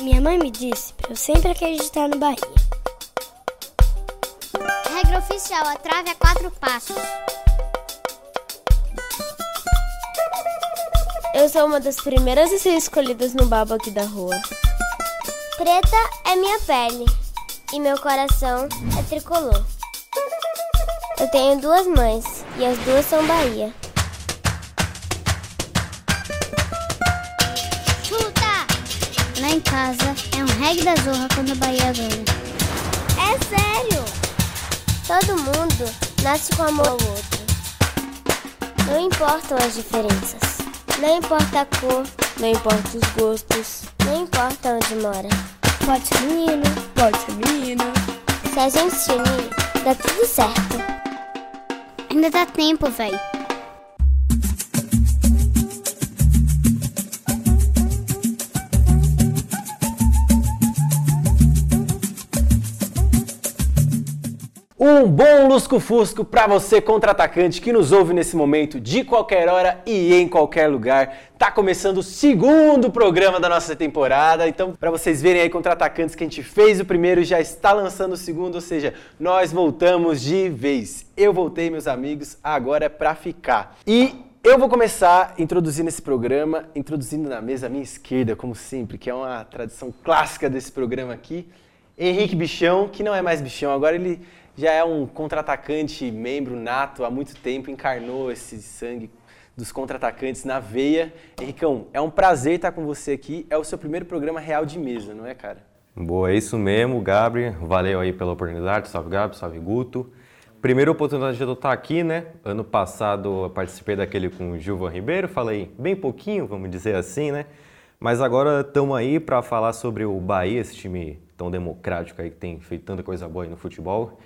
Minha mãe me disse para eu sempre acreditar no Bahia. Regra oficial: a trave é quatro passos. Eu sou uma das primeiras a ser escolhidas no babo aqui da rua. Preta é minha pele e meu coração é tricolor. Eu tenho duas mães e as duas são Bahia. Em casa é um reggae da zorra quando a Bahia ganha. É sério! Todo mundo nasce com amor ao outro. Não importam as diferenças. Não importa a cor, não importa os gostos, não importa onde mora. Pode ser menino, Pode ser menina. Se a gente se unir, dá tudo certo. ainda dá tempo, véi. Um bom lusco-fusco para você contra-atacante que nos ouve nesse momento, de qualquer hora e em qualquer lugar. Tá começando o segundo programa da nossa temporada, então para vocês verem aí contra-atacantes que a gente fez o primeiro já está lançando o segundo, ou seja, nós voltamos de vez. Eu voltei, meus amigos, agora é para ficar. E eu vou começar introduzindo esse programa, introduzindo na mesa à minha esquerda, como sempre, que é uma tradição clássica desse programa aqui. Henrique Bichão, que não é mais Bichão, agora ele já é um contra-atacante, membro nato há muito tempo, encarnou esse sangue dos contra-atacantes na veia. Henricão, é um prazer estar com você aqui. É o seu primeiro programa real de mesa, não é, cara? Boa, é isso mesmo, Gabri. Valeu aí pela oportunidade. Salve, Gabri. Salve, Guto. Primeira oportunidade de eu estar aqui, né? Ano passado eu participei daquele com o Gilvan Ribeiro, falei bem pouquinho, vamos dizer assim, né? Mas agora estamos aí para falar sobre o Bahia, esse time tão democrático aí que tem feito tanta coisa boa aí no futebol.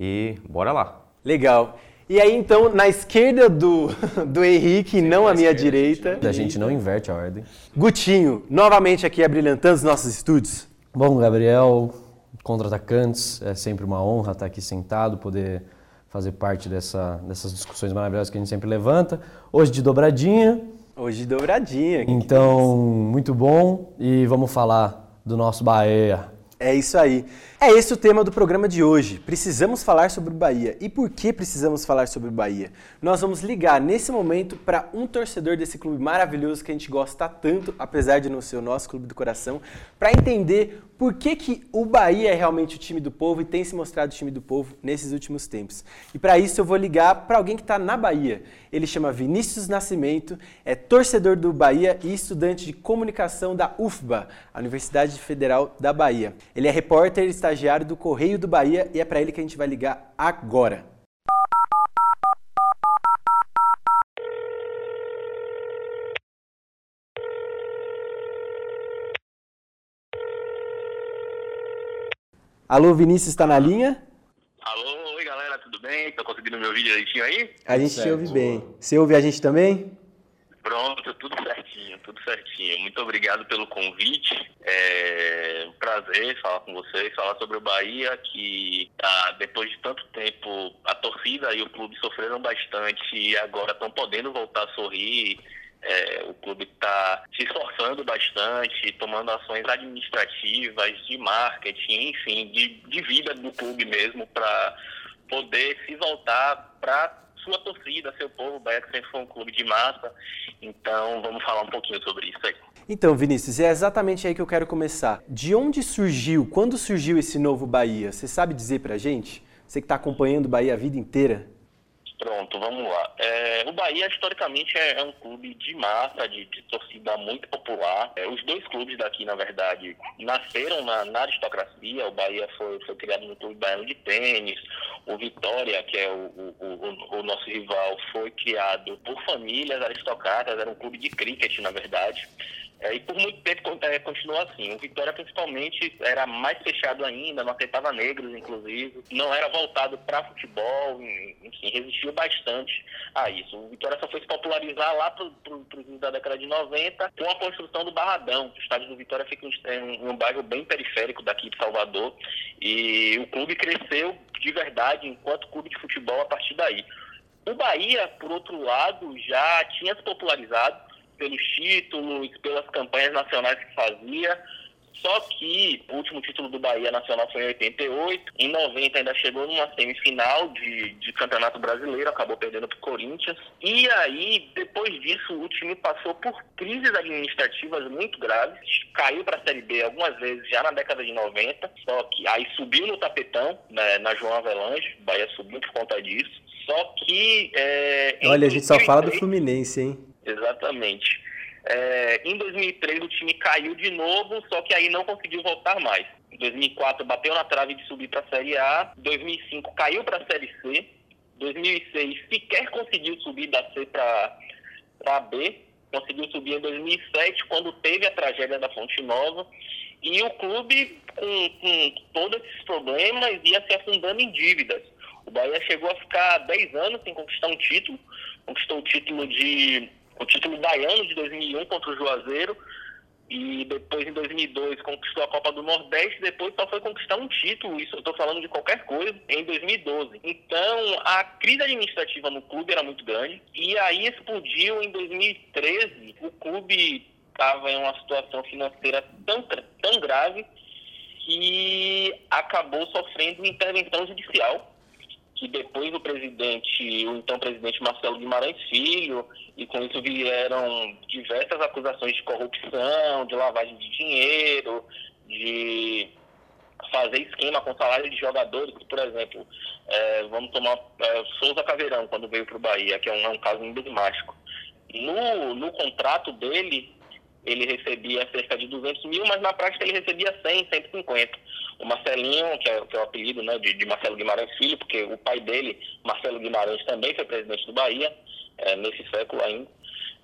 E bora lá. Legal. E aí, então, na esquerda do, do Henrique, não à minha direita, A gente não inverte a ordem. Gutinho, novamente aqui abrilhantando os nossos estúdios. Bom, Gabriel, contra-atacantes, é sempre uma honra estar aqui sentado, poder fazer parte dessa, dessas discussões maravilhosas que a gente sempre levanta. Hoje de dobradinha, Hoje dobradinha. que então muito bom e vamos falar do nosso Bahia. É isso aí. É esse o tema do programa de hoje. Precisamos falar sobre o Bahia. E por que precisamos falar sobre o Bahia? Nós vamos ligar nesse momento para um torcedor desse clube maravilhoso que a gente gosta tanto, apesar de não ser o nosso clube do coração, para entender por que, que o Bahia é realmente o time do povo e tem se mostrado o time do povo nesses últimos tempos. E para isso eu vou ligar para alguém que está na Bahia. Ele chama Vinícius Nascimento, é torcedor do Bahia e estudante de comunicação da UFBA, a Universidade Federal da Bahia. Ele é repórter e estagiário do Correio do Bahia e é para ele que a gente vai ligar agora. Alô, Vinícius, está na linha? Alô, oi galera, tudo bem? Tá conseguindo me ouvir direitinho aí? A gente te ouve bem. Você ouve a gente também? Pronto, tudo certinho, tudo certinho. Muito obrigado pelo convite. É um prazer falar com vocês, falar sobre o Bahia, que tá, depois de tanto tempo a torcida e o clube sofreram bastante e agora estão podendo voltar a sorrir. É, o clube está se esforçando bastante, tomando ações administrativas, de marketing, enfim, de, de vida do clube mesmo, para poder se voltar para sua torcida, seu povo. O Bahia sempre foi um clube de massa. Então, vamos falar um pouquinho sobre isso aí. Então, Vinícius, é exatamente aí que eu quero começar. De onde surgiu, quando surgiu esse novo Bahia? Você sabe dizer pra gente? Você que está acompanhando o Bahia a vida inteira? Pronto, vamos lá. É, o Bahia, historicamente, é, é um clube de massa, de, de torcida muito popular. É, os dois clubes daqui, na verdade, nasceram na, na aristocracia. O Bahia foi, foi criado no Clube Baiano de Tênis. O Vitória, que é o, o, o, o nosso rival, foi criado por famílias aristocratas. Era um clube de cricket, na verdade. É, e por muito tempo é, continuou assim. O Vitória, principalmente, era mais fechado ainda, não aceitava negros, inclusive. Não era voltado para futebol, enfim, resistiu bastante a isso. O Vitória só foi se popularizar lá para os da década de 90 com a construção do Barradão. O estádio do Vitória fica em um bairro bem periférico daqui de Salvador. E o clube cresceu de verdade enquanto clube de futebol a partir daí. O Bahia, por outro lado, já tinha se popularizado pelos títulos, pelas campanhas nacionais que fazia. Só que o último título do Bahia Nacional foi em 88. Em 90 ainda chegou numa semifinal de, de campeonato brasileiro, acabou perdendo para o Corinthians. E aí, depois disso, o time passou por crises administrativas muito graves. Caiu para a Série B algumas vezes já na década de 90. Só que aí subiu no tapetão, né, na João Avelange. O Bahia subiu por conta disso. Só que. É, Olha, a gente só fala do Fluminense, hein? Exatamente. É, em 2003 o time caiu de novo, só que aí não conseguiu voltar mais. Em 2004 bateu na trave de subir para a Série A. 2005 caiu para a Série C. 2006 sequer conseguiu subir da C para a B. Conseguiu subir em 2007 quando teve a tragédia da Fonte Nova. E o clube, com, com todos esses problemas, ia se afundando em dívidas. O Bahia chegou a ficar 10 anos sem conquistar um título. Conquistou o título de o título baiano de 2001 contra o Juazeiro e depois em 2002 conquistou a Copa do Nordeste, depois só foi conquistar um título, isso eu estou falando de qualquer coisa, em 2012. Então a crise administrativa no clube era muito grande e aí explodiu em 2013. O clube estava em uma situação financeira tão, tão grave que acabou sofrendo intervenção judicial que depois o presidente, o então presidente Marcelo Guimarães Filho, e com isso vieram diversas acusações de corrupção, de lavagem de dinheiro, de fazer esquema com salário de jogadores, por exemplo, é, vamos tomar é, Souza Caveirão, quando veio para o Bahia, que é um, é um caso emblemático. No, no contrato dele, ele recebia cerca de 200 mil, mas na prática ele recebia 100, 150. O Marcelinho, que é, que é o apelido né, de, de, Marcelo Guimarães Filho, porque o pai dele, Marcelo Guimarães, também foi presidente do Bahia, é, nesse século ainda,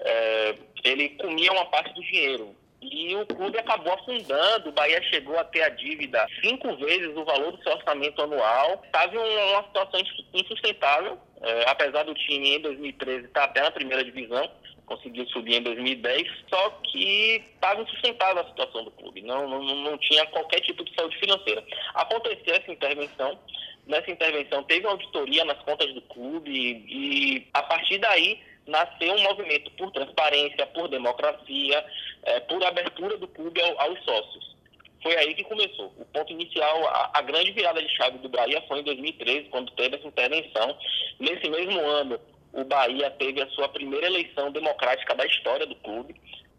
é, ele comia uma parte do dinheiro. E o clube acabou afundando, o Bahia chegou a ter a dívida cinco vezes o valor do seu orçamento anual. Estava em uma situação insustentável, é, apesar do time em 2013 estar até na primeira divisão, conseguiu subir em 2010, só que estava insustentável a situação do clube, não, não, não tinha qualquer tipo de saúde financeira. Aconteceu essa intervenção, nessa intervenção teve uma auditoria nas contas do clube e, a partir daí nasceu um movimento por transparência, por democracia, é, por abertura do clube ao, aos sócios. Foi aí que começou. O ponto inicial, a, a, grande virada de chave do Bahia foi em 2013, quando teve essa intervenção. Nesse mesmo ano, o Bahia teve a sua primeira eleição democrática da história do clube,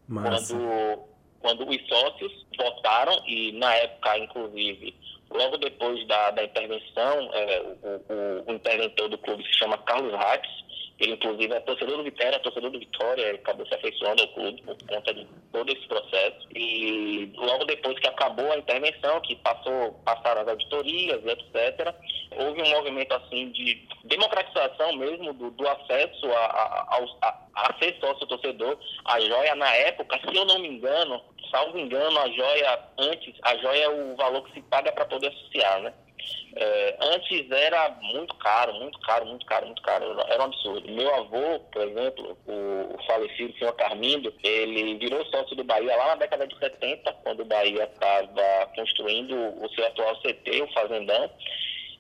quando, quando os sócios votaram, e na época, inclusive, logo depois da, da intervenção, é, o, o, o, interventor do clube se chama Carlos Rates, ele, inclusive, é torcedor do Vitória, é torcedor do Vitória, acabou se afeiçoando ao clube por conta de todo esse processo. E logo depois que acabou a intervenção, que passou, passaram as auditorias, etc., houve um movimento assim de democratização mesmo do, do acesso a, a, a, a ser sócio-torcedor. A joia, na época, se eu não me engano, salvo engano, a joia antes, a joia é o valor que se paga para poder associar, né? É, antes era muito caro, muito caro, muito caro, muito caro. Era um absurdo. Meu avô, por exemplo, o, o falecido senhor Carmindo, ele virou sócio do Bahia lá na década de 70, quando o Bahia estava construindo o seu atual CT, o Fazendão.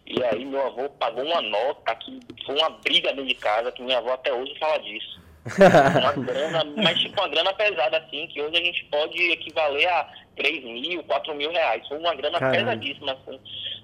E aí meu avô pagou uma nota que foi uma briga dentro de casa, que minha avó até hoje fala disso. Uma grana, mas tipo uma grana pesada assim, que hoje a gente pode equivaler a 3 mil, 4 mil reais. Foi uma grana Caramba. pesadíssima, assim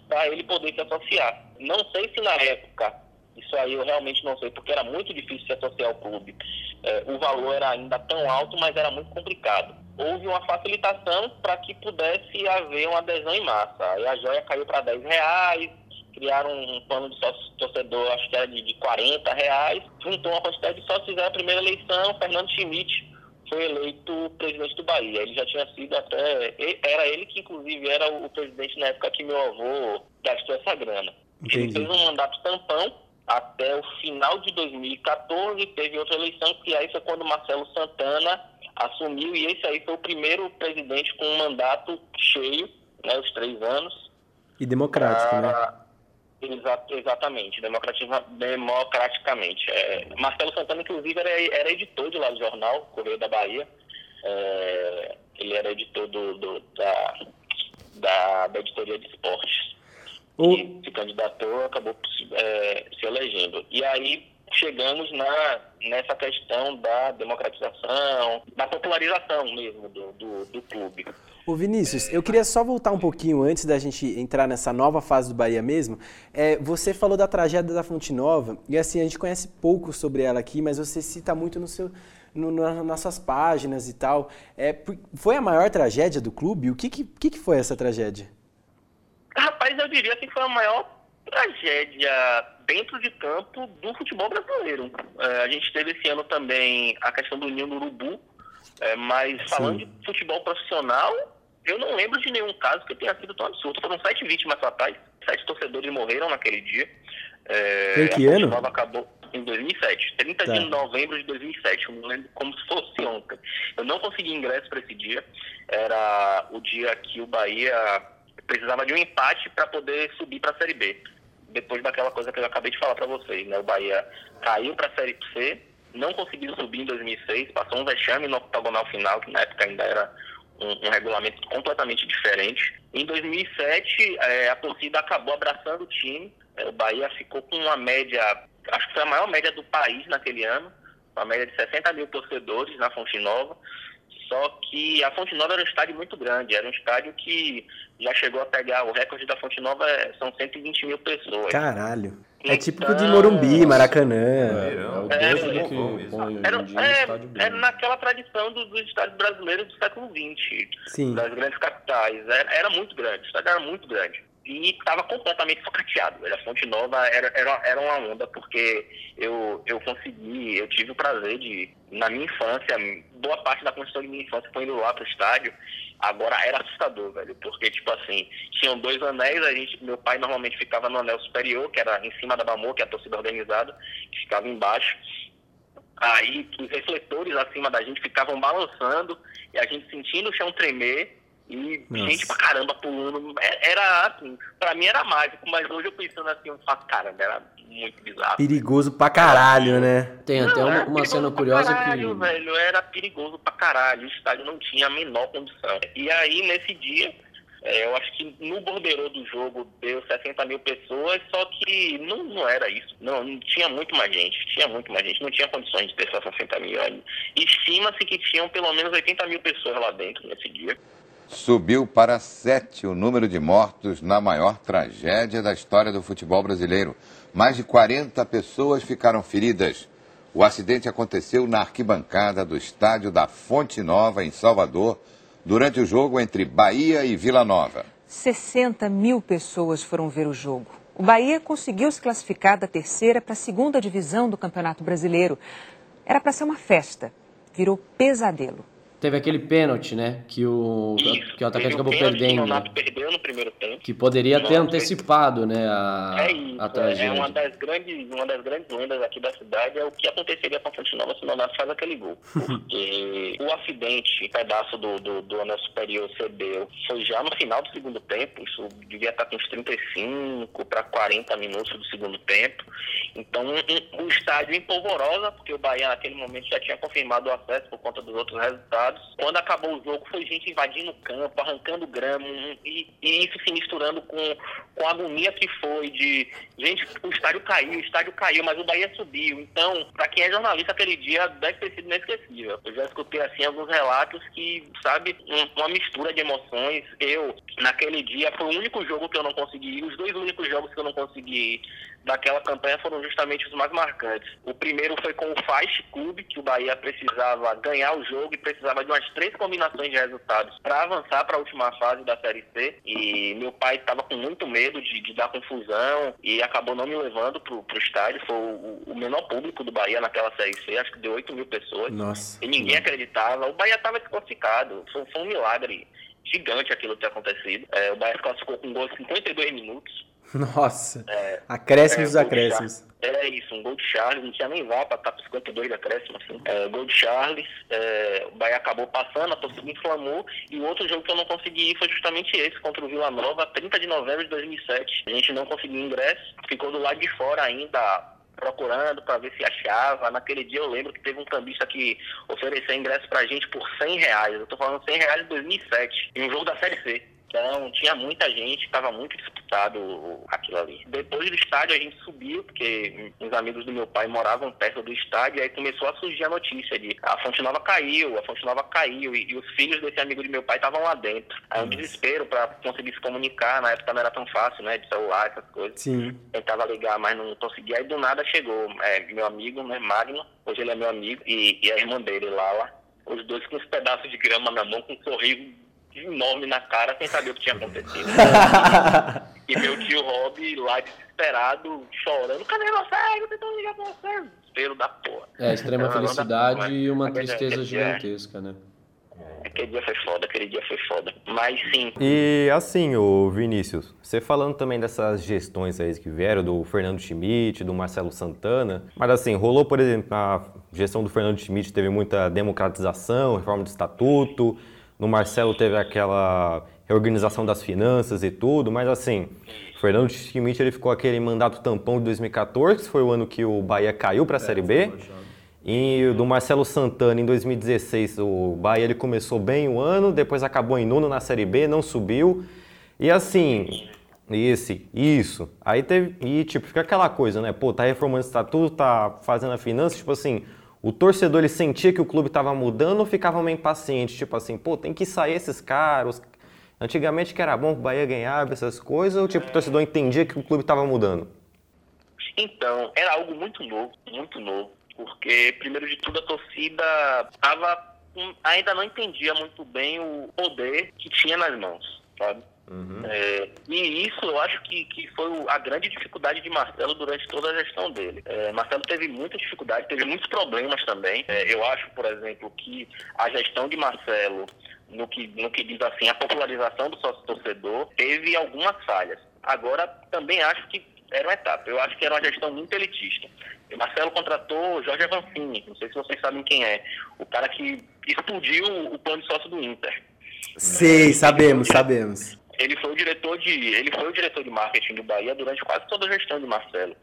para ele poder se associar. Não sei se na época, isso aí eu realmente não sei, porque era muito difícil se associar ao clube. É, o valor era ainda tão alto, mas era muito complicado. Houve uma facilitação para que pudesse haver uma adesão em massa. Aí a joia caiu para 10 reais, criaram um plano de sócio torcedor, acho que era de, de 40 reais, juntou uma quantidade de sócios, fizeram a primeira eleição, Fernando Schmidt foi eleito presidente do Bahia. Ele já tinha sido até. Era ele que, inclusive, era o presidente na época que meu avô gastou essa grana. Entendi. Ele fez um mandato tampão até o final de 2014. Teve outra eleição, que aí foi quando Marcelo Santana assumiu e esse aí foi o primeiro presidente com um mandato cheio, né, os três anos. E democrático, né? Exa exatamente, democraticamente. É, Marcelo Santana, inclusive, era, era editor de lá do jornal, Correio da Bahia. É, ele era editor do, do da, da, da, editoria de esportes. O... E se candidatou, acabou é, se elegendo. E aí chegamos na, nessa questão da democratização, da popularização mesmo do, do, do clube. Ô Vinícius, eu queria só voltar um pouquinho antes da gente entrar nessa nova fase do Bahia mesmo. É, você falou da tragédia da Fonte Nova, e assim, a gente conhece pouco sobre ela aqui, mas você cita muito no seu, no, no, nas suas páginas e tal. É, foi a maior tragédia do clube? O que, que, que foi essa tragédia? Rapaz, eu diria que foi a maior tragédia dentro de campo do futebol brasileiro. É, a gente teve esse ano também a questão do Ninho do Urubu, é, mas falando Sim. de futebol profissional, eu não lembro de nenhum caso que tenha sido tão absurdo. Foram sete vítimas fatais, sete torcedores morreram naquele dia. É, em que ano? acabou em 2007, 30 tá. de novembro de 2007, eu me lembro como se fosse ontem. Eu não consegui ingresso para esse dia, era o dia que o Bahia precisava de um empate para poder subir para a Série B. Depois daquela coisa que eu acabei de falar para vocês, né? O Bahia caiu para a Série C, não conseguiu subir em 2006, passou um vexame no octogonal final, que na época ainda era um, um regulamento completamente diferente. Em 2007, é, a torcida acabou abraçando o time, é, o Bahia ficou com uma média, acho que foi a maior média do país naquele ano, uma média de 60 mil torcedores na Fonte Nova. Só que a Fonte Nova era um estádio muito grande, era um estádio que já chegou a pegar, o recorde da Fonte Nova é, são 120 mil pessoas. Caralho. É típico então, de Morumbi, Maracanã. É, é, é, naquela tradição dos do estádios brasileiros do século XX, Sim. das grandes capitais. Era, era muito grande, o estádio era muito grande e estava completamente focateado. A Fonte Nova era, era, era uma onda, porque eu, eu consegui, eu tive o prazer de, na minha infância, boa parte da construção de minha infância foi indo lá para o estádio. Agora era assustador, velho, porque, tipo assim, tinham dois anéis, a gente, meu pai normalmente ficava no anel superior, que era em cima da Bamor, que é a torcida organizada, que ficava embaixo. Aí os refletores acima da gente ficavam balançando e a gente sentindo o chão tremer e Nossa. gente pra caramba pulando. É, era assim, pra mim era mágico, mas hoje eu pensando assim, eu faço, caramba, era muito bizarro. Perigoso pra caralho, né? Tem até não, uma, uma cena curiosa caralho, que. velho, era perigoso pra caralho. O estádio não tinha a menor condição. E aí, nesse dia, é, eu acho que no borderô do jogo deu 60 mil pessoas, só que não, não era isso. Não, não tinha muito mais gente. Tinha muito mais gente. Não tinha condições de ter só 60 mil. Estima-se que tinham pelo menos 80 mil pessoas lá dentro nesse dia subiu para sete o número de mortos na maior tragédia da história do futebol brasileiro. Mais de 40 pessoas ficaram feridas. O acidente aconteceu na arquibancada do estádio da Fonte Nova, em Salvador, durante o jogo entre Bahia e Vila Nova. 60 mil pessoas foram ver o jogo. O Bahia conseguiu se classificar da terceira para a segunda divisão do Campeonato Brasileiro. Era para ser uma festa, virou pesadelo. Teve aquele pênalti, né? Que o, Isso, que o atacante acabou perdendo. Que. Que poderia ter antecipado, né? A, é isso. A tragédia. É uma das grandes, uma das grandes lendas aqui da cidade é o que aconteceria com a Fonte Nova se o Nonato faz aquele gol. Porque o acidente, o pedaço do, do, do anel superior cedeu, foi já no final do segundo tempo. Isso devia estar com uns 35 para 40 minutos do segundo tempo. Então, o estádio em polvorosa, porque o Bahia naquele momento já tinha confirmado o acesso por conta dos outros resultados quando acabou o jogo, foi gente invadindo o campo, arrancando grama, e, e, isso se misturando com, com a agonia que foi de gente, o estádio caiu, o estádio caiu, mas o Bahia subiu. Então, para quem é jornalista, aquele dia deve ter sido inesquecível. Eu já escutei assim alguns relatos que, sabe, um, uma mistura de emoções. Eu, naquele dia, foi o único jogo que eu não consegui, os dois únicos jogos que eu não consegui daquela campanha foram justamente os mais marcantes. O primeiro foi com o Fast Club, que o Bahia precisava ganhar o jogo e precisava de umas três combinações de resultados para avançar para a última fase da Série C. E meu pai estava com muito medo de, de, dar confusão e acabou não me levando para o estádio. Foi o, o, menor público do Bahia naquela Série C, acho que deu 8 mil pessoas. Nossa. E ninguém acreditava. O Bahia estava desclassificado. Foi, foi um milagre gigante aquilo ter acontecido. É, o Bahia se classificou com um gol de 52 minutos Nossa, é, acréscimos, é, acréscimos. É isso, um gol de Charles, não tinha nem vá para estar para 52 de acréscimo, assim. É, gol de Charles, é, o Bahia acabou passando, a torcida inflamou, e o outro jogo que eu não consegui ir foi justamente esse, contra o Vila Nova, 30 de novembro de 2007. A gente não conseguiu ingresso, ficou do lado de fora ainda, procurando para ver se achava. Naquele dia eu lembro que teve um cambista que ofereceu ingresso pra gente por 100 reais. Eu tô falando 100 reais em 2007, em um jogo da Série C. Então tinha muita gente, estava muito disputado aquilo ali. Depois do estádio a gente subiu, porque uns amigos do meu pai moravam perto do estádio, e aí começou a surgir a notícia de a Fonte Nova caiu, a Fonte Nova caiu, e, e os filhos desse amigo de meu pai estavam lá dentro. Aí um desespero para conseguir se comunicar, na época não era tão fácil, né, de celular, essas coisas. Sim. Tentava ligar, mas não conseguia. Aí do nada chegou é, meu amigo, né, Magno, hoje ele é meu amigo, e, e a irmã dele, Lala, os dois com uns pedaços de grama na mão, com um sorriso enorme na cara sem saber o que tinha acontecido. e meu tio Rob lá desesperado, chorando, cadê você? Eu tentando ligar pra você. Desespero da porra. É, extrema felicidade e uma tristeza gigantesca, né? Aquele dia foi foda, aquele dia foi foda. Mas sim. E assim, o Vinícius, você falando também dessas gestões aí que vieram, do Fernando Schmidt, do Marcelo Santana, mas assim, rolou, por exemplo, a gestão do Fernando Schmidt teve muita democratização, reforma de estatuto, no Marcelo teve aquela reorganização das finanças e tudo, mas assim, Fernando Schmidt ele ficou aquele mandato tampão de 2014, que foi o ano que o Bahia caiu para a é, Série B. E do Marcelo Santana em 2016, o Bahia ele começou bem o ano, depois acabou em nono na Série B, não subiu. E assim, esse, isso. Aí teve. E tipo, fica aquela coisa, né? Pô, tá reformando o estatuto, tá fazendo a finança, tipo assim, o torcedor ele sentia que o clube estava mudando ou ficava meio impaciente? Tipo assim, pô, tem que sair esses caras. Antigamente que era bom que o Bahia ganhava essas coisas, ou tipo, o torcedor entendia que o clube estava mudando? Então, era algo muito novo, muito novo. Porque, primeiro de tudo, a torcida tava, ainda não entendia muito bem o poder que tinha nas mãos, sabe? Uhum. É, e isso eu acho que, que foi a grande dificuldade de Marcelo durante toda a gestão dele. É, Marcelo teve muita dificuldade, teve muitos problemas também. É, eu acho, por exemplo, que a gestão de Marcelo, no que, no que diz assim, a popularização do sócio-torcedor, teve algumas falhas. Agora, também acho que era uma etapa. Eu acho que era uma gestão muito elitista. E Marcelo contratou Jorge Avancini, não sei se vocês sabem quem é, o cara que explodiu o plano de sócio do Inter. Sei, sabemos, sabemos ele foi o diretor de ele foi o diretor de marketing do Bahia durante quase toda a gestão de Marcelo.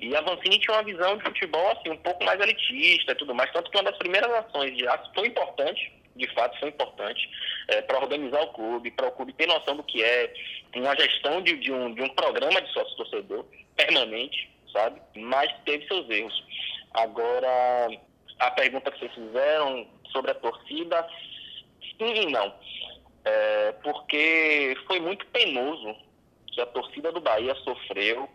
E a Vancini tinha uma visão de futebol assim um pouco mais elitista e tudo mais, tanto que uma das primeiras ações de aço foi importante, de fato foi importante, é, para organizar o clube, para o clube ter noção do que é uma gestão de, de, um, de um programa de sócio-torcedor permanente, sabe? Mas teve seus erros. Agora, a pergunta que vocês fizeram sobre a torcida, sim e não é, porque foi muito penoso que a torcida do Bahia sofreu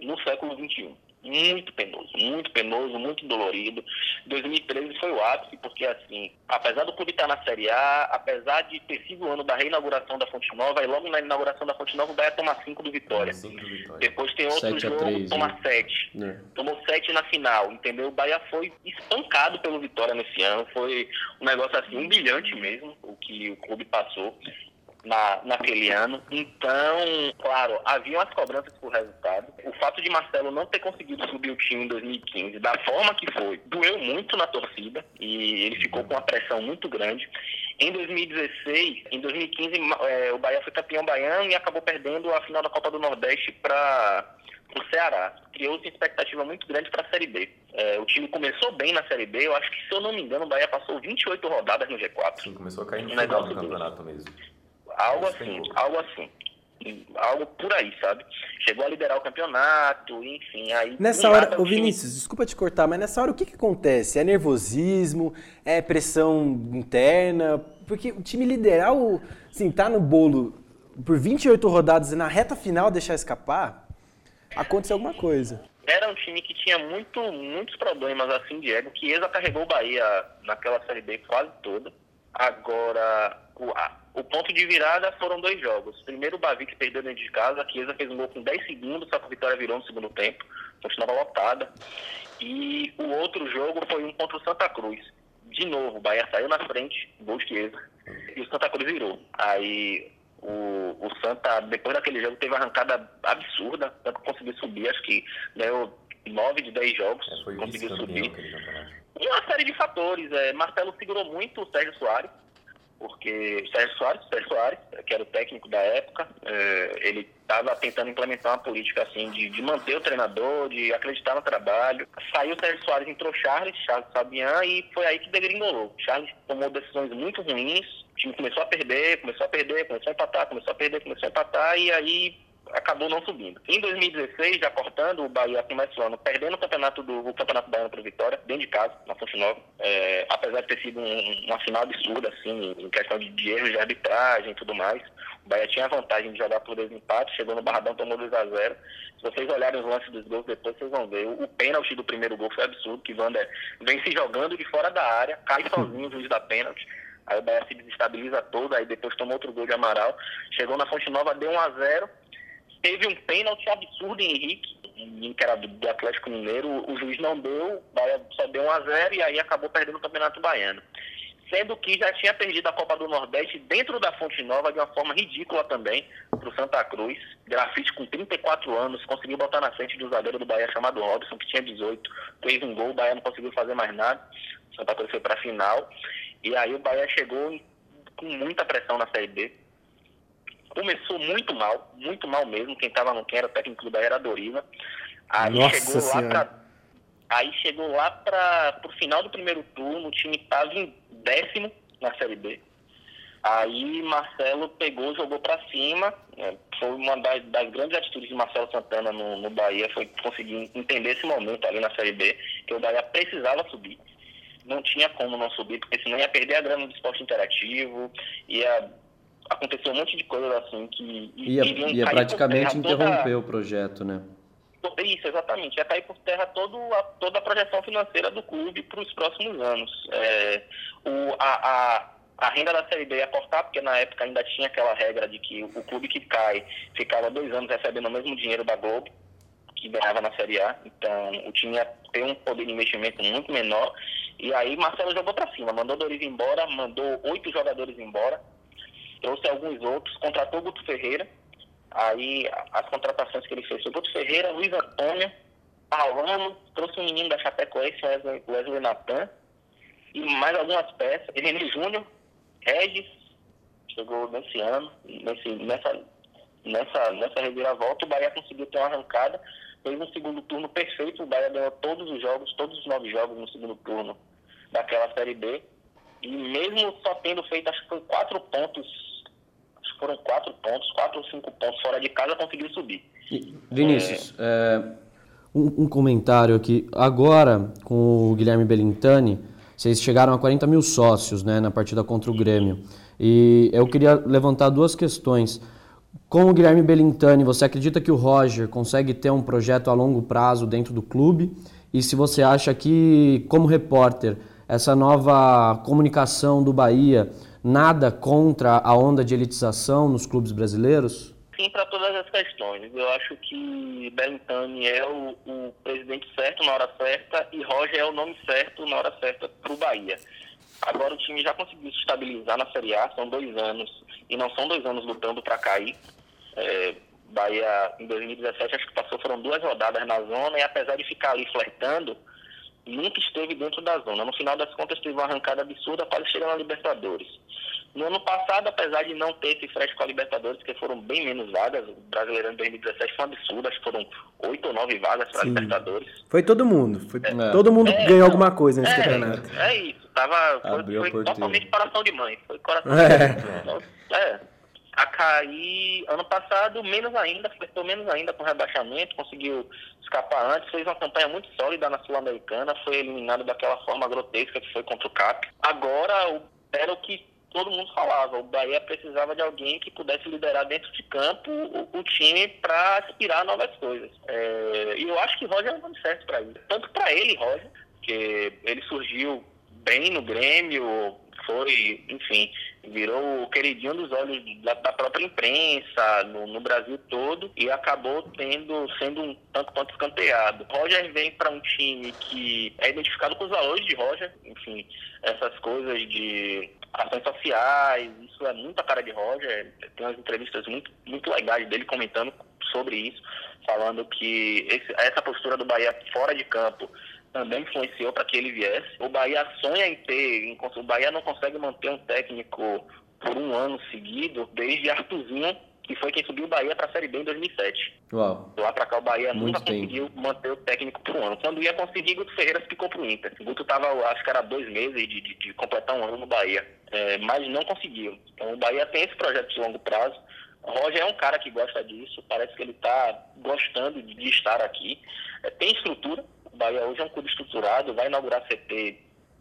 no século XXI muito penoso, muito penoso, muito dolorido. 2013 foi o ápice, porque assim, apesar do clube estar na Série A, apesar de ter sido o ano da reinauguração da Fonte Nova, e logo na inauguração da Fonte Nova o Bahia toma 5 do Vitória. Vitória. Depois tem outro jogo, 3, toma 7. Né? É. Tomou 7 na final, entendeu? O Bahia foi espancado pelo Vitória nesse ano, foi um negócio assim, humilhante mesmo, o que o clube passou na, naquele ano. Então, claro, havia as cobranças por resultado. O fato de Marcelo não ter conseguido subir o time em 2015 da forma que foi, doeu muito na torcida e ele ficou com uma pressão muito grande. Em 2016, em 2015, é, o Bahia foi campeão baiano e acabou perdendo a final da Copa do Nordeste para o Ceará. Criou-se expectativa muito grande para a Série B. É, o time começou bem na Série B, eu acho que, se eu não me engano, o Bahia passou 28 rodadas no G4. Sim, começou a cair no final do campeonato mesmo. Algo assim, algo assim. Algo por aí, sabe? Chegou a liderar o campeonato, enfim, aí... Nessa hora, ô Vinícius, desculpa te cortar, mas nessa hora o que, que acontece? É nervosismo? É pressão interna? Porque o time liderar, o, assim, tá no bolo por 28 rodadas e na reta final deixar escapar, aconteceu alguma coisa. Era um time que tinha muito, muitos problemas assim de ego, que Exa carregou o Bahia naquela Série B quase toda. Agora, o, a, o ponto de virada foram dois jogos. Primeiro o Bavi que perdeu dentro de casa, a Chiesa fez um gol com 10 segundos, só que a vitória virou no segundo tempo, continuava lotada. E o outro jogo foi um contra o Santa Cruz. De novo, o Bahia saiu na frente, gol de Chiesa, e o Santa Cruz virou. Aí O, o Santa, depois daquele jogo, teve uma arrancada absurda, tanto conseguiu subir, acho que ganhou 9 de 10 jogos, É, conseguiu subir. E uma série de fatores. É, Marcelo segurou muito o Sérgio Soares, porque Sérgio Soares, Sérgio Soares, que era o técnico da época, é, ele estava tentando implementar uma política assim de, de, manter o treinador, de acreditar no trabalho. Saiu Sérgio Soares, entrou Charles, Charles Fabian, e foi aí que degringolou. Charles tomou decisões muito ruins, o time começou a perder, começou a perder, começou a empatar, começou a perder, começou a empatar, e aí acabou não subindo. Em 2016, já cortando, o Bahia começou ano perdendo o campeonato do o campeonato baiano para Vitória, dentro de casa, na Fonte Nova. É, apesar de ter sido um, uma final absurda, assim, em questão de, erros de arbitragem e tudo mais. O Bahia tinha a vantagem de jogar por dois empates, chegou no Barradão, tomou 2 a 0 Se vocês olharem os lances dos gols depois, vocês vão ver. O, o pênalti do primeiro gol foi absurdo, que Wander vem se jogando de fora da área, cai sozinho o juiz da pênalti. Aí o Bahia se desestabiliza todo, aí depois tomou outro gol de Amaral. Chegou na Fonte Nova, deu 1 a 0 Teve um pênalti absurdo em Henrique, que era do, Atlético Mineiro, o juiz não deu, só deu 1 a 0 e aí acabou perdendo o Campeonato Baiano. Sendo que já tinha perdido a Copa do Nordeste dentro da Fonte Nova de uma forma ridícula também para o Santa Cruz. Grafite com 34 anos, conseguiu botar na frente do zagueiro do Bahia chamado Robson, que tinha 18, fez um gol, o Bahia não conseguiu fazer mais nada. O Santa Cruz foi para a final. E aí o Bahia chegou com muita pressão na Série B começou muito mal, muito mal mesmo. Quem estava no quem era o técnico do Bahia era a Doriva. Aí Nossa chegou senhora. lá pra, Aí chegou lá para o final do primeiro turno, o time estava em décimo na Série B. Aí Marcelo pegou, jogou para cima. É, foi uma das, das, grandes atitudes de Marcelo Santana no, no Bahia, foi conseguir entender esse momento ali na Série B, que o Bahia precisava subir. Não tinha como não subir, porque senão ia perder a grana do esporte interativo, ia acontecer um monte de coisas assim que ia, iriam ia praticamente interromper toda- o projeto, né? isso, exatamente. Ia cair por terra todo a, toda a projeção financeira do clube para os próximos anos. É, o, a, a, a renda da Série B ia cortar, porque na época ainda tinha aquela regra de que o clube que cai ficava dois anos recebendo o mesmo dinheiro da Globo, que ganhava na Série A. Então, o time ia ter um poder de investimento muito menor. E aí, Marcelo jogou para cima. Mandou Doriva embora, mandou oito jogadores embora, trouxe alguns outros, contratou o Guto Ferreira. Aí, as contratações que ele fez foi Guto Ferreira, Luiz Antônio, Paulano, trouxe um menino da Chapecoense, Wesley, Wesley Natan, e mais algumas peças. René Júnior, Regis, chegou nesse ano, nesse, nessa, nessa, nessa reviravolta, o Bahia conseguiu ter uma arrancada, fez um segundo turno perfeito, o Bahia ganhou todos os jogos, todos os nove jogos no segundo turno daquela Série B, e mesmo só tendo feito, acho que foi quatro pontos, foram quatro pontos, quatro ou cinco pontos fora de casa, conseguiu subir. Vinícius, é, um, um comentário aqui. Agora, com o Guilherme Belintani, vocês chegaram a 40 mil sócios né, na partida contra o Grêmio. E eu queria levantar duas questões. Com o Guilherme Belintani, você acredita que o Roger consegue ter um projeto a longo prazo dentro do clube? E se você acha que, como repórter, essa nova comunicação do Bahia nada contra a onda de elitização nos clubes brasileiros? sim para todas as questões. Eu acho que Belintani é o, o presidente certo na hora certa e Roger é o nome certo na hora certa para o Bahia. Agora o time já conseguiu se estabilizar na Série A, são dois anos, e não são dois anos lutando para cair. É, Bahia, em 2017, acho que passou, foram duas rodadas na zona, e apesar de ficar ali flertando, nunca esteve dentro da zona. No final das contas, teve uma arrancada absurda, quase chegando na Libertadores. No ano passado, apesar de não ter esse frete com a Libertadores, porque foram bem menos vagas, o Brasileirão em 2017 foi um absurdo, acho que foram oito ou nove vagas para a. Libertadores. Foi todo mundo. Foi, É. Todo mundo É, ganhou não. alguma coisa nesse é, campeonato. É isso, tava, foi, Abriu foi totalmente coração de mãe. Foi coração É. de mãe. É. A cair ano passado, menos ainda, flertou menos ainda com rebaixamento, conseguiu escapar antes, fez uma campanha muito sólida na Sul-Americana, foi eliminado daquela forma grotesca que foi contra o CAP. Agora, o- era o que todo mundo falava, o Bahia precisava de alguém que pudesse liderar dentro de campo o, o time para aspirar novas coisas. É, e eu acho que Roger é o nome certo para isso. Tanto para ele, Roger, que ele surgiu bem no Grêmio, foi, enfim, virou o queridinho dos olhos da, da própria imprensa no, no Brasil todo e acabou tendo sendo um tanto quanto escanteado. Roger vem para um time que é identificado com os valores de Roger, enfim, essas coisas de ações sociais, isso é muita cara de Roger, tem umas entrevistas muito, muito legais dele comentando sobre isso, falando que esse, essa postura do Bahia fora de campo também influenciou para que ele viesse. O Bahia sonha em ter, o Bahia não consegue manter um técnico por um ano seguido, desde Artuzinho, que foi quem subiu o Bahia para a Série B em 2007. Uau. Lá para cá o Bahia Muito nunca tempo. conseguiu manter o técnico por um ano. Quando ia conseguir, Guto Ferreira ficou pro Inter. O Guto estava, acho que era dois meses de, de, de completar um ano no Bahia, é, mas não conseguiu. Então o Bahia tem esse projeto de longo prazo. O Roger é um cara que gosta disso, parece que ele está gostando de, de estar aqui. É, tem estrutura, o Bahia hoje é um clube estruturado, vai inaugurar CT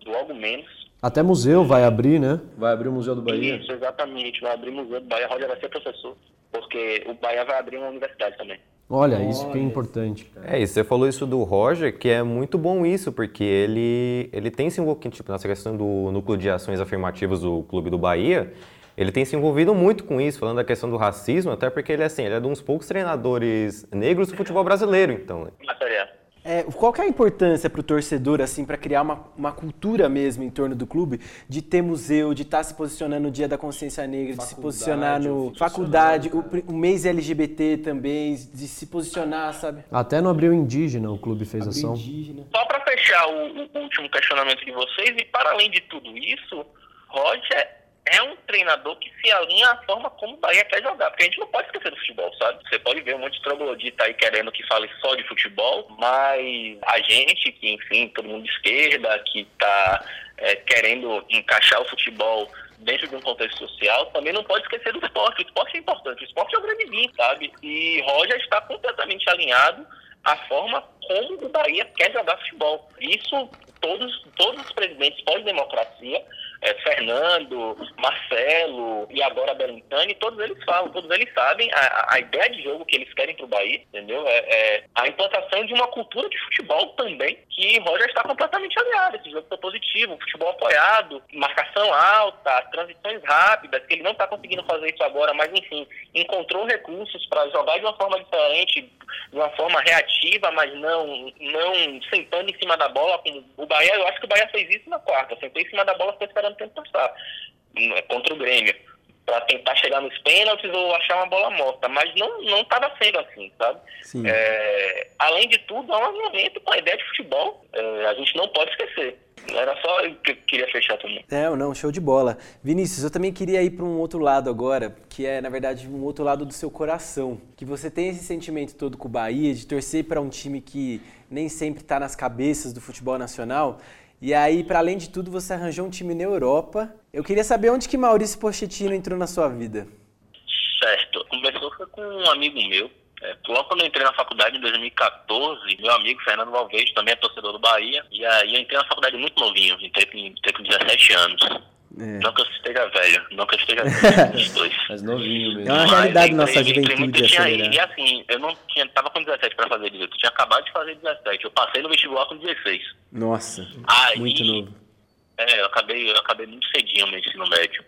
logo menos. Até museu vai abrir, né? Vai abrir o Museu do Bahia. Isso, exatamente. Vai abrir museu do Bahia. Roger vai ser professor, porque o Bahia vai abrir uma universidade também. Olha, isso que é importante. cara. É, e você falou isso do Roger, que é muito bom isso, porque ele, ele tem se envolvido, tipo, nessa questão do núcleo de ações afirmativas do Clube do Bahia, ele tem se envolvido muito com isso, falando da questão do racismo, até porque ele, assim, ele é de uns poucos treinadores negros do futebol brasileiro, então. né? Material. É, qual que é a importância para o torcedor, assim, para criar uma, uma cultura mesmo em torno do clube, de ter museu, de estar se posicionando no Dia da Consciência Negra, de se posicionar no faculdade, o, pri- o mês LGBT também, de se posicionar, sabe? Até no Abril Indígena o clube fez ação. Indígena. Só para fechar o, o último questionamento de vocês, e para além de tudo isso, Roger é um treinador que se alinha à forma como o Bahia quer jogar, porque a gente não pode esquecer do futebol, sabe? Você pode ver um monte de troglodita aí querendo que fale só de futebol, mas a gente, que enfim, todo mundo de esquerda, que está querendo encaixar o futebol dentro de um contexto social, também não pode esquecer do esporte. O esporte é importante, o esporte é o grande vinho, sabe? E Roger está completamente alinhado à forma como o Bahia quer jogar futebol. Isso todos, todos os presidentes pós-democracia, eh, Fernando, Marcelo e agora Belintani, todos eles falam, todos eles sabem a, a ideia de jogo que eles querem para o Bahia, entendeu? É, é a implantação de uma cultura de futebol também, que Roger está completamente alinhado. Esse jogo foi positivo, futebol apoiado, marcação alta, transições rápidas, que ele não está conseguindo fazer isso agora, mas enfim, encontrou recursos para jogar de uma forma diferente, de uma forma reativa, mas não, não sentando em cima da bola. Como o Bahia, eu acho que o Bahia fez isso na quarta, sentou em cima da bola, ficou esperando o tempo passar, hum, contra o Grêmio, para tentar chegar nos pênaltis ou achar uma bola morta, mas não não estava sendo assim, sabe? É, além de tudo, é um alinhamento com a ideia de futebol, é, a gente não pode esquecer. Era só eu que eu queria fechar também. Não, não, show de bola. Vinícius, eu também queria ir para um outro lado agora, que é, na verdade, um outro lado do seu coração. Que você tem esse sentimento todo com o Bahia, de torcer para um time que nem sempre está nas cabeças do futebol nacional. E aí, para além de tudo, você arranjou um time na Europa. Eu queria saber onde que Maurício Pochettino entrou na sua vida. Certo. Começou com um amigo meu. É, logo quando eu entrei na faculdade em 2014, meu amigo Fernando Valverde, também é torcedor do Bahia, e aí eu entrei na faculdade muito novinho, entrei com, entrei com 17 anos. É. Não que eu esteja velho, não que eu esteja velho. Mas novinho É mesmo. uma Mas realidade entrei- nossa juventude acelerar. E assim, eu não tinha, tava com 17 para fazer 18, eu tinha acabado de fazer 17. Eu passei no vestibular com 16. Nossa, Aí, muito novo. É, eu acabei, eu acabei muito cedinho no ensino médio.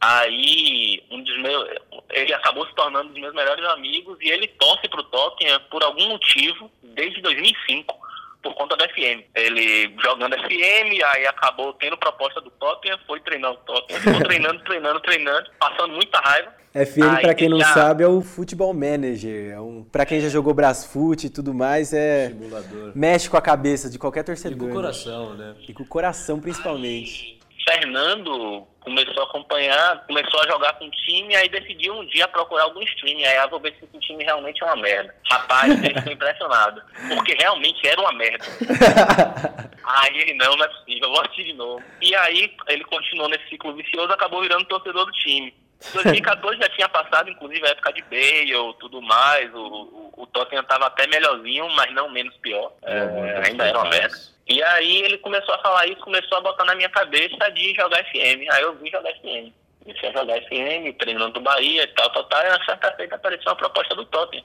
Aí, um dos meus, ele acabou se tornando um dos meus melhores amigos e ele torce pro Tottenham por algum motivo desde 2005, por conta da FM. Ele jogando FM, aí acabou tendo proposta do Tottenham, foi treinar o Tottenham, ficou treinando, treinando, treinando, passando muita raiva. FM, pra quem não já- sabe, é o Futebol Manager. É um, pra quem já jogou Brasfoot e tudo mais, é. Simulador. Mexe com a cabeça de qualquer E torcedor. com o né? coração, né? E com o coração, principalmente. Fernando começou a acompanhar, começou a jogar com o time, aí decidiu um dia procurar algum streaming. Aí eu vou ver se esse time realmente é uma merda. Rapaz, ele ficou impressionado. Porque realmente era uma merda. Aí ele, não, não é possível, eu vou assistir de novo. E aí ele continuou nesse ciclo vicioso, acabou virando torcedor do time. 2014 já tinha passado, inclusive, a época de Bale, tudo mais. O, o, o Tottenham estava até melhorzinho, mas não menos pior. É, ainda era uma merda. E aí ele começou a falar isso, começou a botar na minha cabeça de jogar FM. Aí eu vim jogar FM. Comecei a jogar FM, treinando do Bahia e tal, tal, tal. E na certa feita apareceu uma proposta do Tottenham.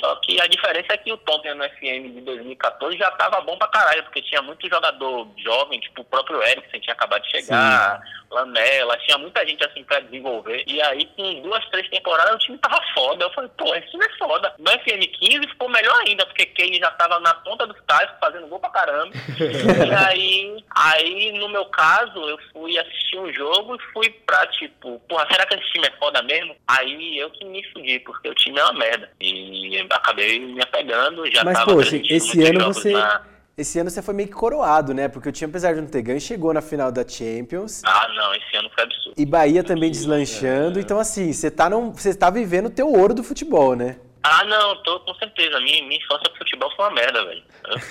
Só que a diferença é que o Tottenham no FM de 2014 já tava bom pra caralho, porque tinha muito jogador jovem, tipo o próprio Eriksen tinha acabado de chegar, Lamela, tinha muita gente assim pra desenvolver. E aí, com duas, três temporadas, o time tava foda. Eu falei, pô, esse time é foda. No FM 15 ficou melhor ainda, porque Kane já tava na ponta dos tais, fazendo gol pra caramba. e aí Aí, no meu caso, eu fui assistir um jogo e fui pra, tipo, porra, será que esse time é foda mesmo? Aí eu que me fudi, porque o time é uma merda. E acabei me apegando, já Mas, tava poxa, esse ano você... Na... Esse ano você foi meio que coroado, né? Porque o time, apesar de não ter ganho, chegou na final da Champions. Ah, não, esse ano foi absurdo. E Bahia também deslanchando. É. Então, assim, você tá, num, você tá vivendo o teu ouro do futebol, né? Ah, não, tô com certeza. Minha, minha infância pro futebol foi uma merda, velho.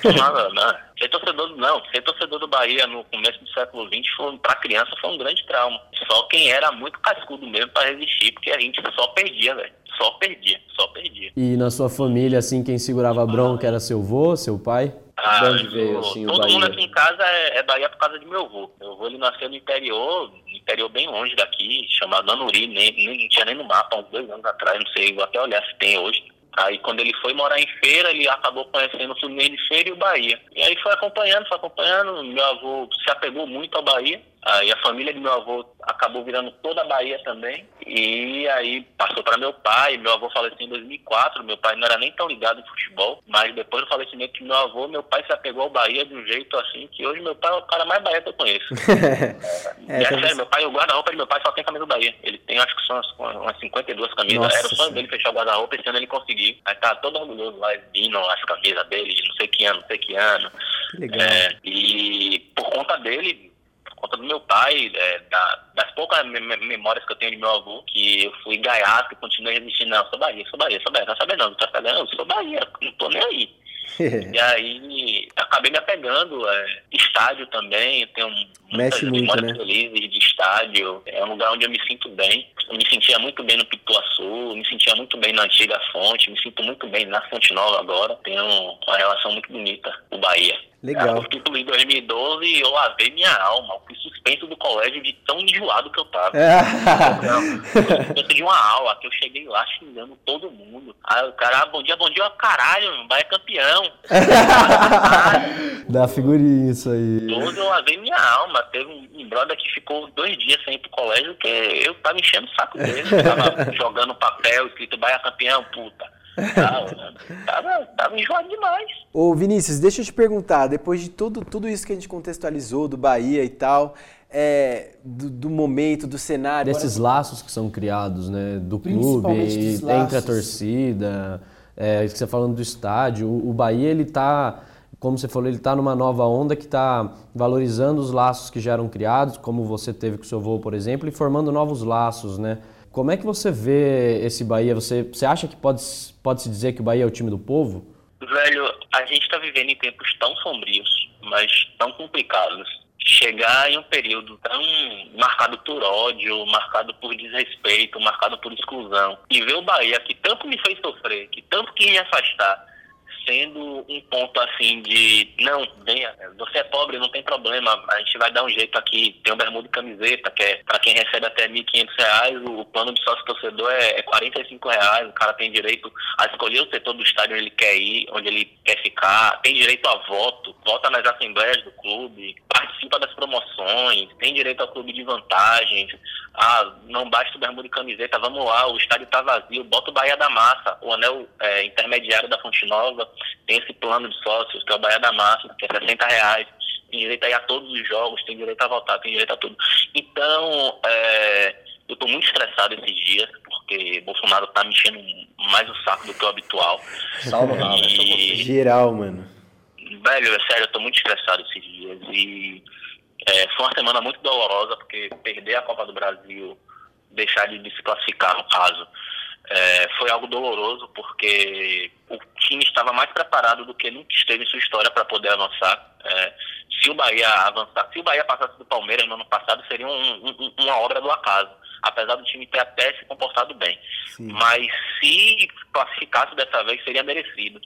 Eu nada, não. Ser torcedor, não, ser torcedor do Bahia no começo do século XX, foi, pra criança, foi um grande trauma. Só quem era muito cascudo mesmo pra resistir, porque a gente só perdia, velho. Só perdia, só perdia. E na sua família, assim, quem segurava a bronca era seu avô, seu pai? Ah, de onde veio, assim, todo o Bahia? mundo aqui em casa é, é, Bahia por causa de meu avô. Meu avô, ele nasceu no interior, interior bem longe daqui, chamado Anuri, nem, nem, tinha nem no mapa, uns dois anos atrás, não sei, vou até olhar se tem hoje. Aí quando ele foi morar em feira, ele acabou conhecendo o Fluminense de Feira e o Bahia. E aí foi acompanhando, foi acompanhando, meu avô se apegou muito ao Bahia. Aí a família de meu avô acabou virando toda a Bahia também. E aí passou para meu pai. Meu avô faleceu em 2004. Meu pai não era nem tão ligado em futebol. Mas depois do falecimento de meu avô, meu pai se apegou ao Bahia de um jeito assim que hoje meu pai é o cara mais Bahia que eu conheço. é, é, é sério, meu pai, o guarda-roupa de meu pai só tem camisa do Bahia. Ele tem, acho que são umas, umas 52 camisas. Nossa, era o sonho dele fechar o guarda-roupa. Esse ano ele conseguiu. Aí tá todo orgulhoso lá, vindo as camisas dele de não sei que ano, não sei que ano. Que legal. É, e por conta dele, conta do meu pai, é, da, das poucas memórias que eu tenho de meu avô, que eu fui gaiato e continuei resistindo, não, sou Bahia, sou Bahia, sou Bahia, não sabe não, não tá sabendo, eu sou Bahia, não tô nem aí. e aí acabei me apegando, é, estádio também, eu tenho muitas Mexe memórias muito, né? felizes de estádio, é um lugar onde eu me sinto bem. Eu me sentia muito bem no Pituaçu, me sentia muito bem na antiga fonte, me sinto muito bem na Fonte Nova agora. Tenho uma relação muito bonita com o Bahia. Legal. Eu título em 2012 eu lavei minha alma. Eu fui suspenso do colégio de tão enjoado que eu tava. É. Eu de uma aula que eu cheguei lá xingando todo mundo. Aí o cara, ah, bom dia, bom dia, caralho, vai é campeão. Dá figurinha isso aí. Todo eu lavei minha alma. Teve um, brother que ficou dois dias sem ir pro colégio porque eu tava enchendo o saco dele. tava jogando papel escrito Bahia campeão, puta. Tava, tava, tava enjoado demais. Ô Vinícius, deixa eu te perguntar, depois de tudo, tudo isso que a gente contextualizou do Bahia e tal, é, do, do, momento, do cenário. Desses agora... laços que são criados, né? Do clube, entre a torcida, é, que você tá falando do estádio. O, o Bahia, ele tá como você falou, ele está numa nova onda que está valorizando os laços que já eram criados, como você teve com o seu voo, por exemplo, e formando novos laços, né? Como é que você vê esse Bahia? Você, você acha que pode, pode se dizer que o Bahia é o time do povo? Velho, a gente está vivendo em tempos tão sombrios, mas tão complicados. Chegar em um período tão marcado por ódio, marcado por desrespeito, marcado por exclusão, e ver o Bahia que tanto me fez sofrer, que tanto quis me afastar, sendo um ponto assim de não, venha, você é pobre, não tem problema, a gente vai dar um jeito aqui, tem o bermudo e camiseta, que é para quem recebe até R$ 1.500, o plano de sócio torcedor é, 45 reais, o cara tem direito a escolher o setor do estádio onde ele quer ir, onde ele quer ficar, tem direito a voto, vota nas assembleias do clube, participa das promoções, tem direito ao clube de vantagens, ah, não basta o bermudo e camiseta, vamos lá, o estádio está vazio, bota o Bahia da Massa, o anel é, intermediário da Fonte Nova, tem esse plano de sócios, é Bahia da Massa, que é 60 reais, tem direito a ir a todos os jogos, tem direito a votar, tem direito a tudo. Então, é, eu estou muito estressado esses dias, porque Bolsonaro está mexendo mais o saco do que o habitual. Salva, e... Geral, mano. Velho, é sério, eu estou muito estressado esses dias. E é, foi uma semana muito dolorosa, porque perder a Copa do Brasil, deixar de se classificar, no caso, é, foi algo doloroso porque o time estava mais preparado do que nunca esteve em sua história para poder avançar. É, se o Bahia avançar, se o Bahia passasse do Palmeiras no ano passado, seria um, um, uma obra do acaso, apesar do time ter até se comportado bem. Sim. Mas se classificasse dessa vez, seria merecido.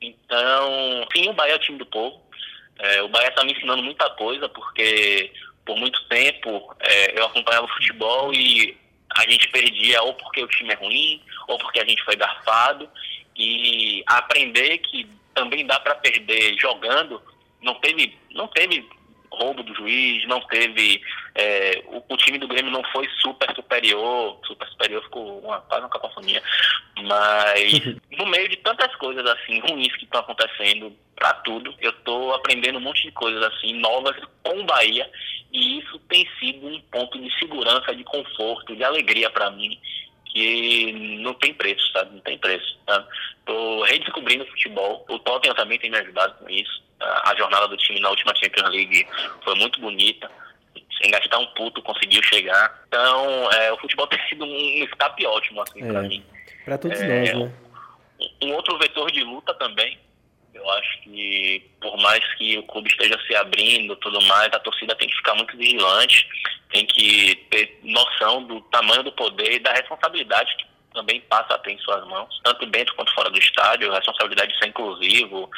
Então, sim, o Bahia é o time do povo. É, o Bahia está me ensinando muita coisa, porque por muito tempo é, eu acompanhava o futebol e a gente perdia ou porque o time é ruim, ou porque a gente foi garfado. E aprender que também dá para perder jogando, não teve, não teve roubo do juiz, não teve. É, o, o, time do Grêmio não foi super superior, super superior ficou uma, quase uma cacofonia, mas no meio de tantas coisas assim ruins que estão acontecendo para tudo, eu estou aprendendo um monte de coisas assim novas com o Bahia e isso tem sido um ponto de segurança, de conforto, de alegria para mim que não tem preço, sabe? Não tem preço. Tá? Tô redescobrindo o futebol. O Tottenham também tem me ajudado com isso. A jornada do time na última Champions League foi muito bonita. Sem gastar um puto, conseguiu chegar. Então, é, o futebol tem sido um escape ótimo, assim, é, pra mim. Pra todos é, nós, né? Um outro vetor de luta também. Eu acho que, por mais que o clube esteja se abrindo tudo mais, a torcida tem que ficar muito vigilante, tem que ter noção do tamanho do poder e da responsabilidade que também passa a ter em suas mãos, tanto dentro quanto fora do estádio, a responsabilidade de ser inclusivo,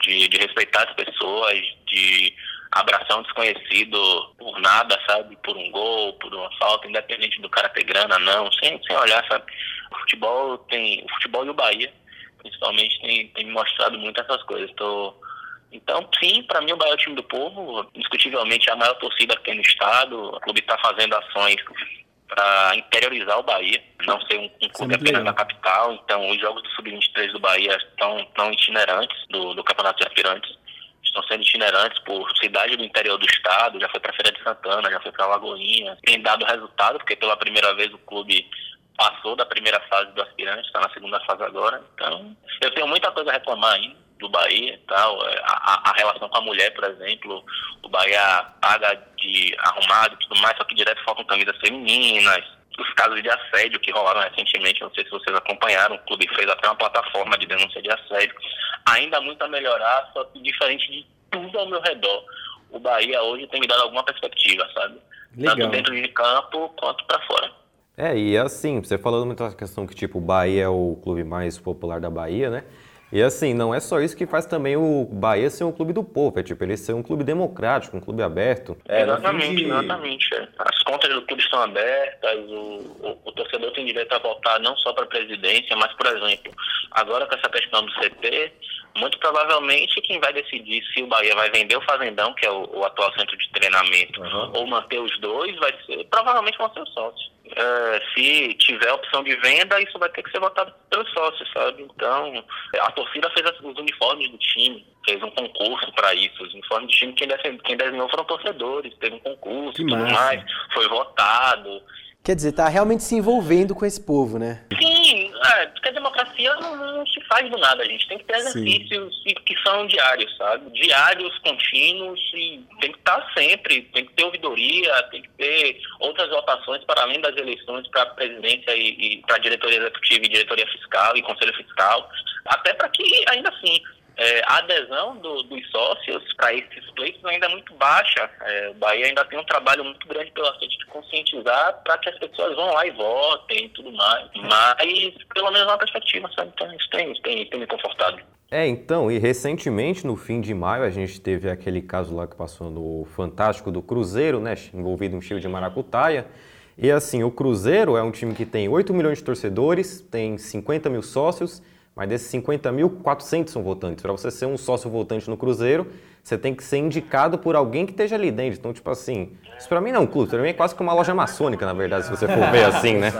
de, de respeitar as pessoas, de abraçar um desconhecido por nada, sabe? Por um gol, por uma falta, independente do cara ter grana, não, sem, sem olhar, sabe? O futebol tem. O futebol e o Bahia, principalmente, tem, tem me mostrado muito essas coisas. Tô, então, sim, para mim o Bahia é o time do povo, indiscutivelmente é a maior torcida que tem no estado. O clube está fazendo ações para interiorizar o Bahia, não ser um, um clube apenas na capital. Então, os jogos do Sub-23 do Bahia estão, estão itinerantes, do, do Campeonato de Aspirantes, estão sendo itinerantes por cidade do interior do estado, já foi para Feira de Santana, já foi para Lagoinha. Tem dado resultado, porque pela primeira vez o clube passou da primeira fase do aspirante, está na segunda fase agora. Então, eu tenho muita coisa a reclamar ainda do Bahia tal. É, a, a, relação com a mulher, por exemplo, o Bahia paga de arrumado e tudo mais, só que direto faltam camisas femininas. Os casos de assédio que rolaram recentemente, não sei se vocês acompanharam, o clube fez até uma plataforma de denúncia de assédio. Ainda muito a melhorar, só que diferente de tudo ao meu redor. O Bahia hoje tem me dado alguma perspectiva, sabe? Legal. Tanto dentro de campo quanto para fora. É, e assim, você falando muito essa questão que, tipo, o Bahia é o clube mais popular da Bahia, né? E assim, não é só isso que faz também o Bahia ser um clube do povo, é tipo, ele ser um clube democrático, um clube aberto. É, exatamente, de... exatamente. É. As contas do clube estão abertas, o, o, o torcedor tem direito a votar não só para a presidência, mas, por exemplo, agora com essa questão do CT, muito provavelmente quem vai decidir se o Bahia vai vender o Fazendão, que é o, o atual centro de treinamento, uhum. ou manter os dois, vai ser, provavelmente vão ser os sócios. É, se tiver opção de venda, isso vai ter que ser votado pelos sócios, sabe? Então, a torcida fez os uniformes do time, fez um concurso para isso. Os uniformes do time, quem, quem desenhou foram torcedores, teve um concurso e tudo mais, foi votado. Quer dizer, tá realmente se envolvendo com esse povo, né? Sim, é, porque a democracia não, não, se faz do nada, a gente tem que ter exercícios Sim. que são diários, sabe? Diários, contínuos, e tem que estar sempre, tem que ter ouvidoria, tem que ter outras votações para além das eleições para a presidência e, e para a diretoria executiva e diretoria fiscal e conselho fiscal, até para que, ainda assim, é, a adesão do, dos sócios para esses pleitos ainda é muito baixa. É, o Bahia ainda tem um trabalho muito grande pela frente de conscientizar para que as pessoas vão lá e votem e tudo mais. Mas, pelo menos, uma perspectiva, sabe? Então, isso tem, tem, tem me confortado. É, então, e recentemente, no fim de maio, a gente teve aquele caso lá que passou no Fantástico do Cruzeiro, né? Envolvido um cheio de maracutaia. E assim, o Cruzeiro é um time que tem 8 milhões de torcedores, tem 50 mil sócios mas desses 50 mil, 400 são votantes. Para você ser um sócio votante no Cruzeiro, você tem que ser indicado por alguém que esteja ali dentro. Então, tipo assim, isso para mim não é um clube, para mim é quase que uma loja maçônica, na verdade, se você for ver assim, né?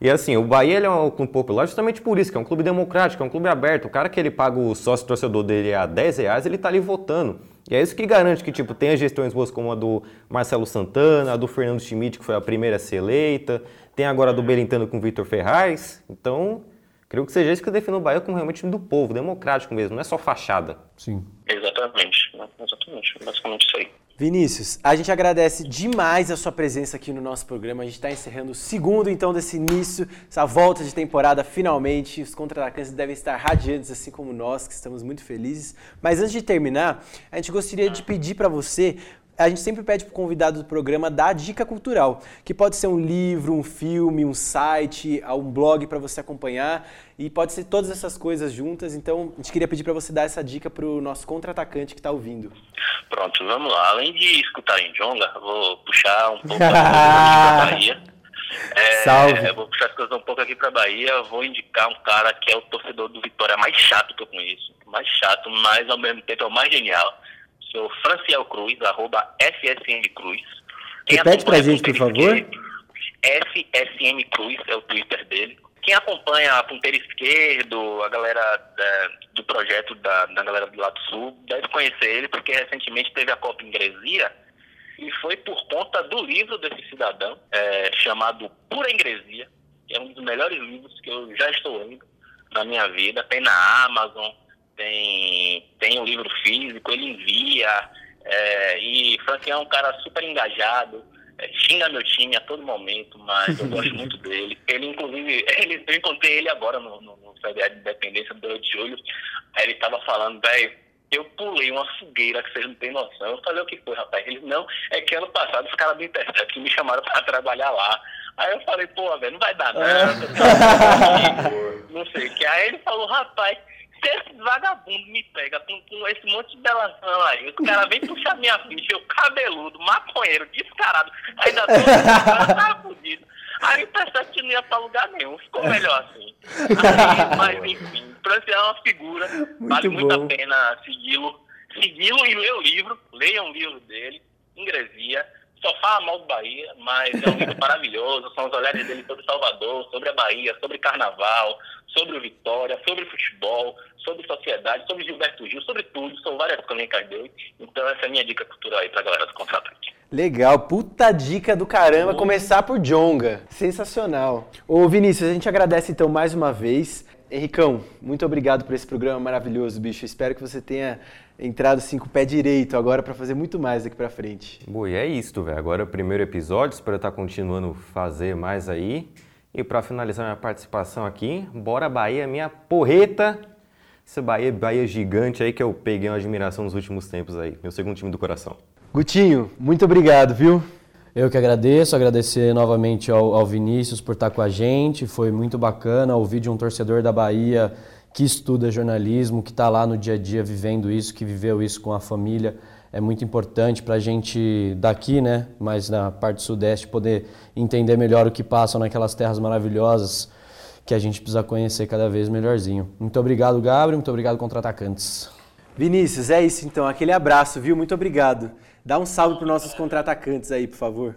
E assim, o Bahia ele é um clube popular justamente por isso, que é um clube democrático, é um clube aberto. O cara que ele paga o sócio torcedor dele a 10 reais, ele tá ali votando. E é isso que garante que, tipo, tenha gestões boas como a do Marcelo Santana, a do Fernando Schmidt, que foi a primeira a ser eleita, tem agora a do Belintano com o Vitor Ferraz. Então, Creio que seja isso que define o Bahia como realmente time do povo, democrático mesmo, não é só fachada. Sim. Exatamente, exatamente, basicamente isso aí. Vinícius, a gente agradece demais a sua presença aqui no nosso programa. A gente está encerrando o segundo, então, desse início, essa volta de temporada finalmente. Os contra-atacantes devem estar radiantes, assim como nós, que estamos muito felizes. Mas antes de terminar, a gente gostaria de pedir para você a gente sempre pede para o convidado do programa dar dica cultural, que pode ser um livro, um filme, um site, um blog para você acompanhar e pode ser todas essas coisas juntas. Então, a gente queria pedir para você dar essa dica para o nosso contra-atacante que está ouvindo. Pronto, vamos lá. Além de escutar em Jonga, vou puxar um pouco da Bahia. É, Salve. vou puxar as coisas um pouco aqui para Bahia. Vou indicar um cara que é o torcedor do Vitória mais chato que eu conheço. Mais chato, mas ao mesmo tempo é o mais genial sou Franciel Cruz, arroba FSM Cruz. Quem Repete pra gente, por favor. FSM Cruz é o Twitter dele. Quem acompanha a Ponteira Esquerdo, a galera é, do projeto da, da galera do Lado Sul, deve conhecer ele, porque recentemente teve a Copa Ingresia e foi por conta do livro desse cidadão, é, chamado Pura Ingresia, que é um dos melhores livros que eu já estou lendo na minha vida. Tem na Amazon, tem, tem um livro físico, ele envia. É, e Frank é um cara super engajado, é, xinga meu time a todo momento, mas eu gosto muito dele. Ele, inclusive, ele, eu encontrei ele agora no, no, no CDA de Independência do de julho. Aí ele estava falando, velho, eu pulei uma fogueira que vocês não têm noção. Eu falei, o que foi, rapaz? Ele, não, é que ano passado os caras do Intercept me chamaram para trabalhar lá. Aí eu falei, pô, velho, não vai dar nada. não sei o que. Aí ele falou, rapaz, se esse vagabundo me pega com, com esse monte de delação aí, os caras vêm puxar minha ficha, eu cabeludo, maconheiro, descarado, ainda tô tá fudido. Aí o Intercept não ia pra lugar nenhum, ficou melhor assim. Aí, mas enfim, Francis é uma figura, Muito vale bom. muito a pena segui-lo, segui-lo e ler o livro, leiam o livro dele, ingresia só fala mal do Bahia, mas é um livro maravilhoso. São os olhares dele sobre Salvador, sobre a Bahia, sobre carnaval, sobre o Vitória, sobre futebol, sobre sociedade, sobre Gilberto Gil, sobre tudo. São várias crônicas dele. Então, essa é a minha dica cultural aí pra galera do Contra-Ataque. Legal, puta dica do caramba. Uhum. Começar por Jonga. Sensacional. Ô, Vinícius, a gente agradece então mais uma vez. Henricão, muito obrigado por esse programa maravilhoso, bicho. Espero que você tenha entrado assim com o pé direito agora para fazer muito mais daqui para frente. Boa, e é isso, velho. Agora é o primeiro episódio, espero estar continuando fazer mais aí. E para finalizar minha participação aqui, bora Bahia, minha porreta. Esse Bahia, Bahia gigante aí que eu peguei uma admiração nos últimos tempos aí. Meu segundo time do coração. Gutinho, muito obrigado, viu? Eu que agradeço, agradecer novamente ao, ao Vinícius por estar com a gente. Foi muito bacana ouvir de um torcedor da Bahia que estuda jornalismo, que está lá no dia a dia vivendo isso, que viveu isso com a família. É muito importante para a gente daqui, né, mas na parte sudeste, poder entender melhor o que passa naquelas terras maravilhosas que a gente precisa conhecer cada vez melhorzinho. Muito obrigado, Gabriel. Muito obrigado, contra-atacantes. Vinícius, é isso então. Aquele abraço, viu? Muito obrigado. Dá um salve para os nossos contra-atacantes aí, por favor.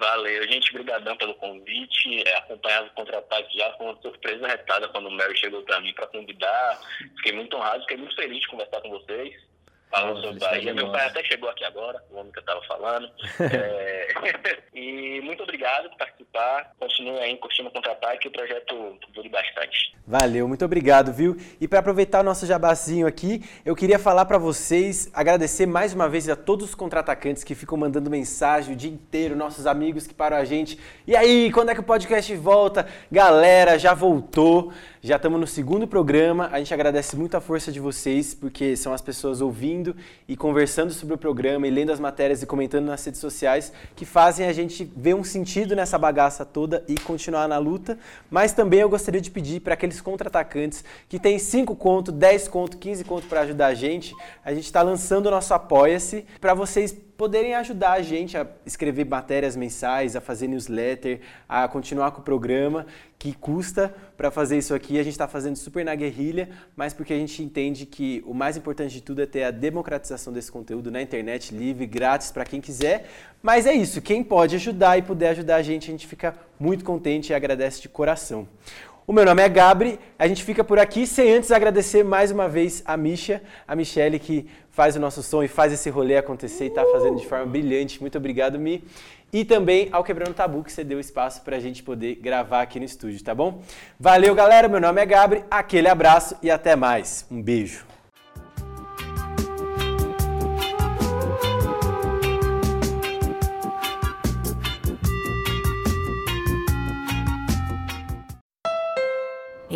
Valeu, gente, brigadão pelo convite. É, acompanhava o contra-ataque já, foi uma surpresa retada quando o Mary chegou para mim para convidar. Fiquei muito honrado, fiquei muito feliz de conversar com vocês falando sobre Bahia. Meu pai até chegou aqui agora, o homem que eu estava falando. é... e muito obrigado por participar. Continue aí curtindo o contra-ataque, o projeto dure bastante. Valeu, muito obrigado, viu? E para aproveitar o nosso jabazinho aqui, eu queria falar para vocês, agradecer mais uma vez a todos os contra-atacantes que ficam mandando mensagem o dia inteiro, nossos amigos que param a gente. E aí, quando é que o podcast volta? Galera, já voltou. Já estamos no segundo programa. A gente agradece muito a força de vocês, porque são as pessoas ouvindo e conversando sobre o programa e lendo as matérias e comentando nas redes sociais que fazem a gente ver um sentido nessa bagaça toda e continuar na luta. Mas também eu gostaria de pedir para aqueles contra-atacantes que têm 5 conto, 10 conto, 15 conto para ajudar a gente. A gente está lançando o nosso Apoia-se para vocês poderem ajudar a gente a escrever matérias mensais, a fazer newsletter, a continuar com o programa, que custa para fazer isso aqui. A gente está fazendo super na guerrilha, mas porque a gente entende que o mais importante de tudo é ter a democratização desse conteúdo na internet, livre, grátis para quem quiser. Mas é isso, quem pode ajudar e puder ajudar a gente, a gente fica muito contente e agradece de coração. O meu nome é Gabri, a gente fica por aqui sem antes agradecer mais uma vez a Misha, a Michelle que faz o nosso som e faz esse rolê acontecer e está fazendo de forma brilhante. Muito obrigado, Mi. E também ao Quebrando Tabu, que você deu espaço para a gente poder gravar aqui no estúdio, tá bom? Valeu, galera. Meu nome é Gabri, aquele abraço e até mais. Um beijo.